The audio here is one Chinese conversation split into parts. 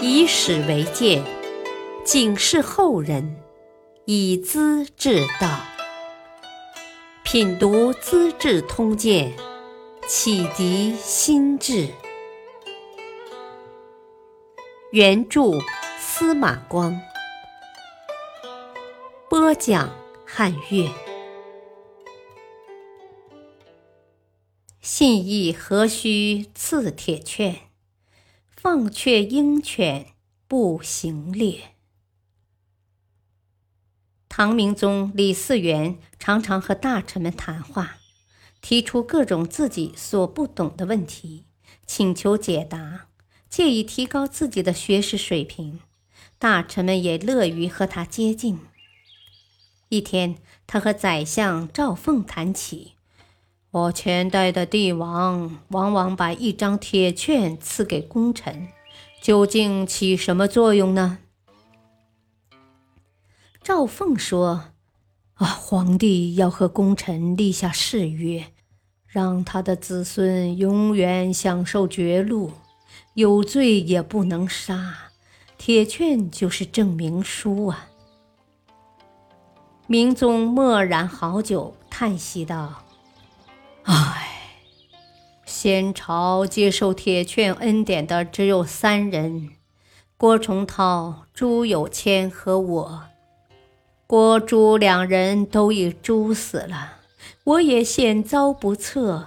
以史为鉴，警示后人，以资治道。品读《资治通鉴》，启迪心智。原著司马光，播讲汉乐。信义何须赐铁券？放却鹰犬不行猎。唐明宗李嗣源常常和大臣们谈话，提出各种自己所不懂的问题，请求解答，借以提高自己的学识水平。大臣们也乐于和他接近。一天，他和宰相赵凤谈起。我前代的帝王往往把一张铁券赐给功臣，究竟起什么作用呢？赵凤说：“啊，皇帝要和功臣立下誓约，让他的子孙永远享受绝路，有罪也不能杀。铁券就是证明书啊。”明宗默然好久，叹息道。唉，先朝接受铁券恩典的只有三人：郭崇韬、朱有谦和我。郭朱两人都已诛死了，我也险遭不测，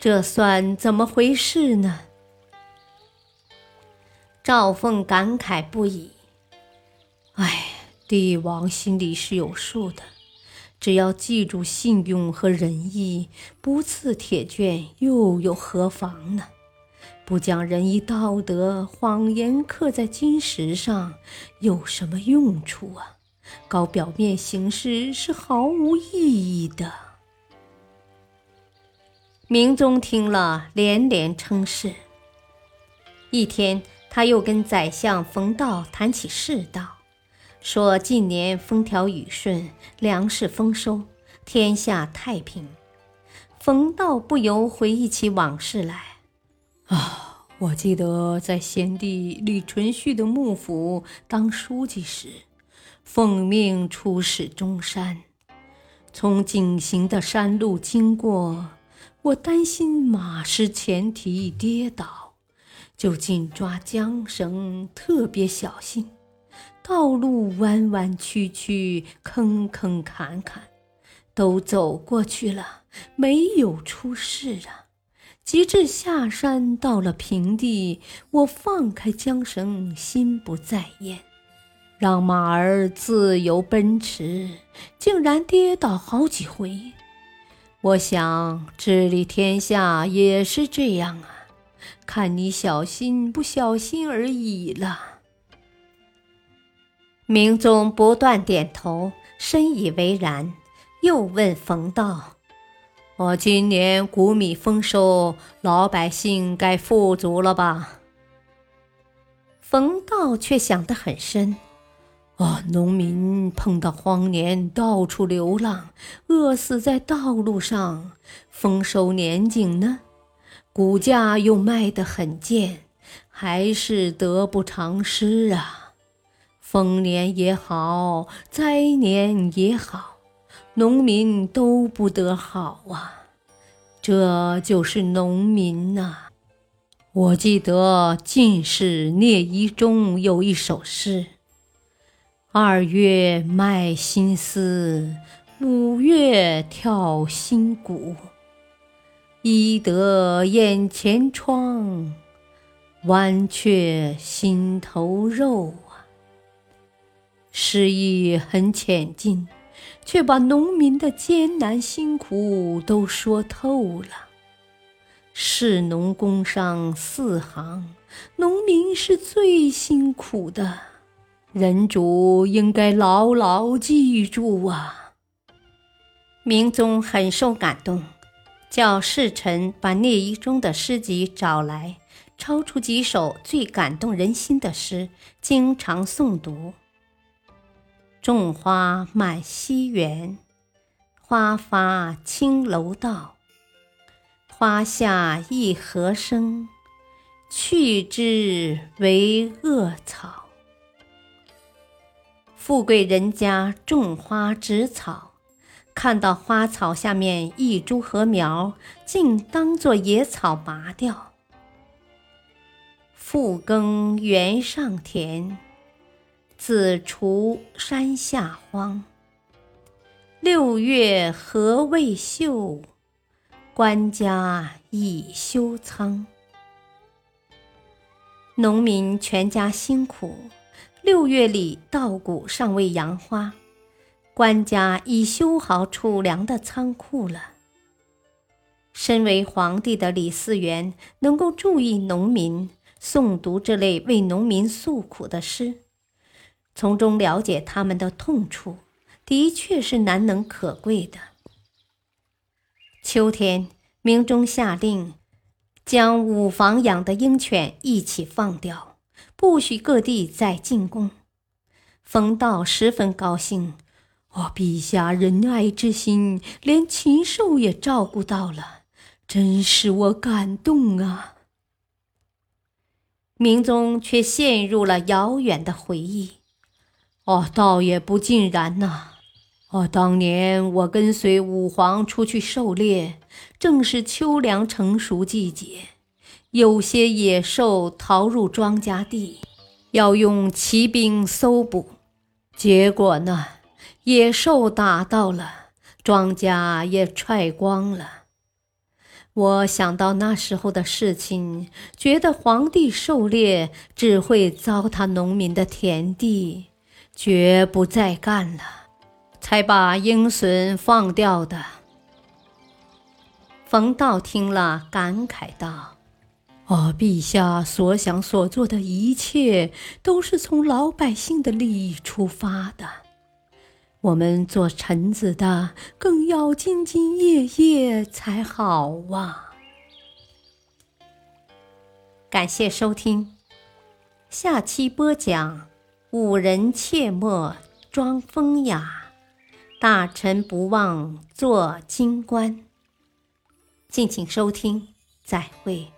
这算怎么回事呢？赵凤感慨不已。唉，帝王心里是有数的。只要记住信用和仁义，不赐铁券又有何妨呢？不将仁义道德、谎言刻在金石上，有什么用处啊？搞表面形式是毫无意义的。明宗听了，连连称是。一天，他又跟宰相冯道谈起世道。说近年风调雨顺，粮食丰收，天下太平。冯道不由回忆起往事来。啊，我记得在贤弟李存勖的幕府当书记时，奉命出使中山，从井陉的山路经过，我担心马失前蹄跌倒，就紧抓缰绳，特别小心。道路弯弯曲曲，坑坑坎坎，都走过去了，没有出事啊！及至下山到了平地，我放开缰绳，心不在焉，让马儿自由奔驰，竟然跌倒好几回。我想治理天下也是这样啊，看你小心不小心而已了。明宗不断点头，深以为然，又问冯道：“我今年谷米丰收，老百姓该富足了吧？”冯道却想得很深：“哦，农民碰到荒年，到处流浪，饿死在道路上；丰收年景呢，谷价又卖得很贱，还是得不偿失啊。”丰年也好，灾年也好，农民都不得好啊！这就是农民呐。我记得进士聂夷中有一首诗：“二月卖新丝，五月跳新鼓。医得眼前疮，剜却心头肉。”诗意很浅近，却把农民的艰难辛苦都说透了。士农工商四行，农民是最辛苦的，人主应该牢牢记住啊！明宗很受感动，叫侍臣把聂一中的诗集找来，抄出几首最感动人心的诗，经常诵读。种花满西园，花发青楼道。花下一荷生，去之为恶草。富贵人家种花植草，看到花草下面一株禾苗，竟当作野草拔掉。复耕原上田，子锄山下荒。六月禾未秀，官家已修仓。农民全家辛苦，六月里稻谷尚未扬花，官家已修好储粮的仓库了。身为皇帝的李嗣源能够注意农民，诵读这类为农民诉苦的诗，从中了解他们的痛处，的确是难能可贵的。秋天，明中下令。将五房养的鹰犬一起放掉，不许各地再进贡。冯道十分高兴，我陛下仁爱之心，连禽兽也照顾到了，真使我感动啊！明宗却陷入了遥远的回忆。哦，倒也不尽然呐。哦，当年我跟随武皇出去狩猎，正是秋粮成熟季节，有些野兽逃入庄稼地，要用骑兵搜捕。结果呢，野兽打到了，庄稼也踹光了。我想到那时候的事情，觉得皇帝狩猎只会糟蹋农民的田地，绝不再干了。才把鹰隼放掉的。冯道听了，感慨道：“哦，陛下所想所做的一切，都是从老百姓的利益出发的。我们做臣子的，更要兢兢业业才好啊！”感谢收听，下期播讲：五人切莫装风雅。大臣不忘做京官。敬请收听，再会。